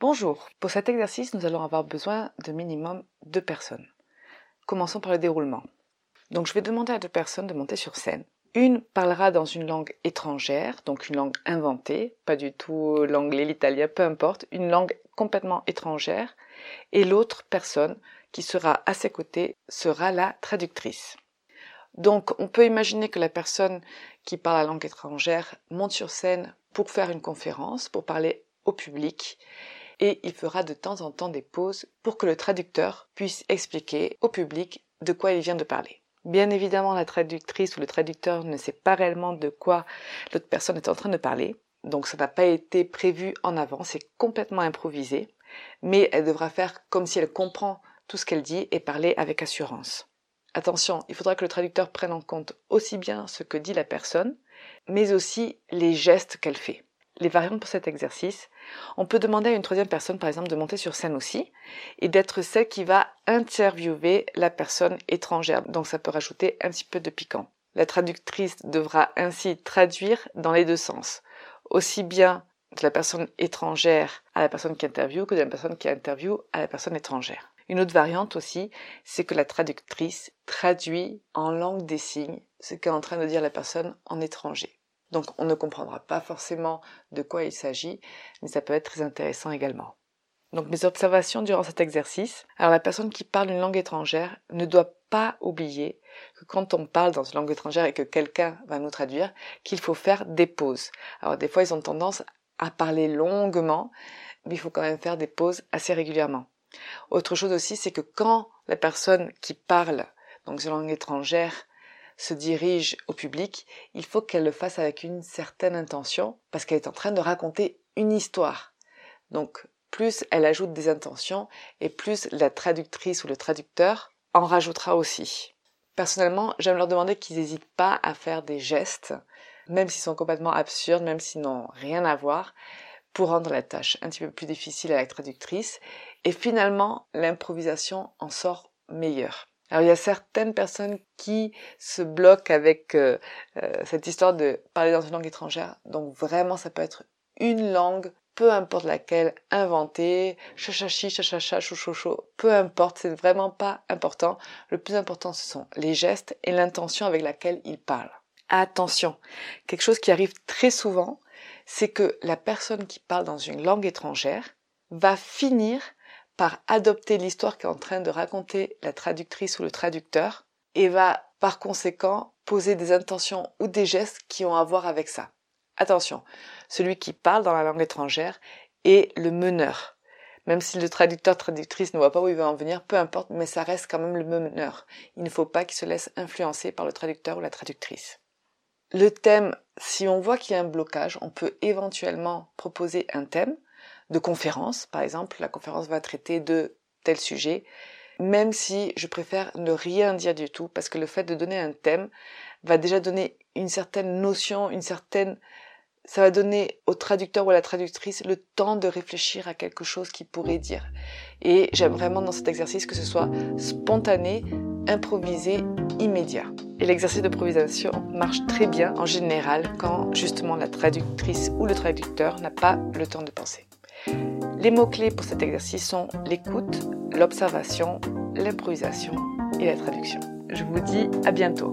Bonjour, pour cet exercice, nous allons avoir besoin de minimum deux personnes. Commençons par le déroulement. Donc je vais demander à deux personnes de monter sur scène. Une parlera dans une langue étrangère, donc une langue inventée, pas du tout l'anglais, l'italien, peu importe, une langue complètement étrangère, et l'autre personne qui sera à ses côtés sera la traductrice. Donc on peut imaginer que la personne qui parle la langue étrangère monte sur scène pour faire une conférence, pour parler au public, et il fera de temps en temps des pauses pour que le traducteur puisse expliquer au public de quoi il vient de parler. Bien évidemment, la traductrice ou le traducteur ne sait pas réellement de quoi l'autre personne est en train de parler, donc ça n'a pas été prévu en avant, c'est complètement improvisé, mais elle devra faire comme si elle comprend tout ce qu'elle dit et parler avec assurance. Attention, il faudra que le traducteur prenne en compte aussi bien ce que dit la personne, mais aussi les gestes qu'elle fait les variantes pour cet exercice. On peut demander à une troisième personne, par exemple, de monter sur scène aussi et d'être celle qui va interviewer la personne étrangère. Donc ça peut rajouter un petit peu de piquant. La traductrice devra ainsi traduire dans les deux sens. Aussi bien de la personne étrangère à la personne qui interviewe que de la personne qui interviewe à la personne étrangère. Une autre variante aussi, c'est que la traductrice traduit en langue des signes ce qu'est en train de dire la personne en étranger. Donc on ne comprendra pas forcément de quoi il s'agit, mais ça peut être très intéressant également. Donc mes observations durant cet exercice. Alors la personne qui parle une langue étrangère ne doit pas oublier que quand on parle dans une langue étrangère et que quelqu'un va nous traduire, qu'il faut faire des pauses. Alors des fois ils ont tendance à parler longuement, mais il faut quand même faire des pauses assez régulièrement. Autre chose aussi, c'est que quand la personne qui parle donc une langue étrangère se dirige au public, il faut qu'elle le fasse avec une certaine intention parce qu'elle est en train de raconter une histoire. Donc plus elle ajoute des intentions et plus la traductrice ou le traducteur en rajoutera aussi. Personnellement, j'aime leur demander qu'ils n'hésitent pas à faire des gestes, même s'ils sont complètement absurdes, même s'ils n'ont rien à voir, pour rendre la tâche un petit peu plus difficile à la traductrice. Et finalement, l'improvisation en sort meilleure. Alors il y a certaines personnes qui se bloquent avec euh, euh, cette histoire de parler dans une langue étrangère. Donc vraiment, ça peut être une langue, peu importe laquelle, inventée, chachachi, chachacha, chouchouchou, peu importe, c'est vraiment pas important. Le plus important, ce sont les gestes et l'intention avec laquelle ils parlent. Attention, quelque chose qui arrive très souvent, c'est que la personne qui parle dans une langue étrangère va finir par adopter l'histoire qu'est en train de raconter la traductrice ou le traducteur et va par conséquent poser des intentions ou des gestes qui ont à voir avec ça. Attention, celui qui parle dans la langue étrangère est le meneur. Même si le traducteur traductrice ne voit pas où il va en venir, peu importe, mais ça reste quand même le meneur. Il ne faut pas qu'il se laisse influencer par le traducteur ou la traductrice. Le thème, si on voit qu'il y a un blocage, on peut éventuellement proposer un thème de conférence. Par exemple, la conférence va traiter de tel sujet, même si je préfère ne rien dire du tout, parce que le fait de donner un thème va déjà donner une certaine notion, une certaine... Ça va donner au traducteur ou à la traductrice le temps de réfléchir à quelque chose qu'il pourrait dire. Et j'aime vraiment dans cet exercice que ce soit spontané, improvisé, immédiat. Et l'exercice d'improvisation marche très bien en général quand justement la traductrice ou le traducteur n'a pas le temps de penser. Les mots-clés pour cet exercice sont l'écoute, l'observation, l'improvisation et la traduction. je vous dis à bientôt.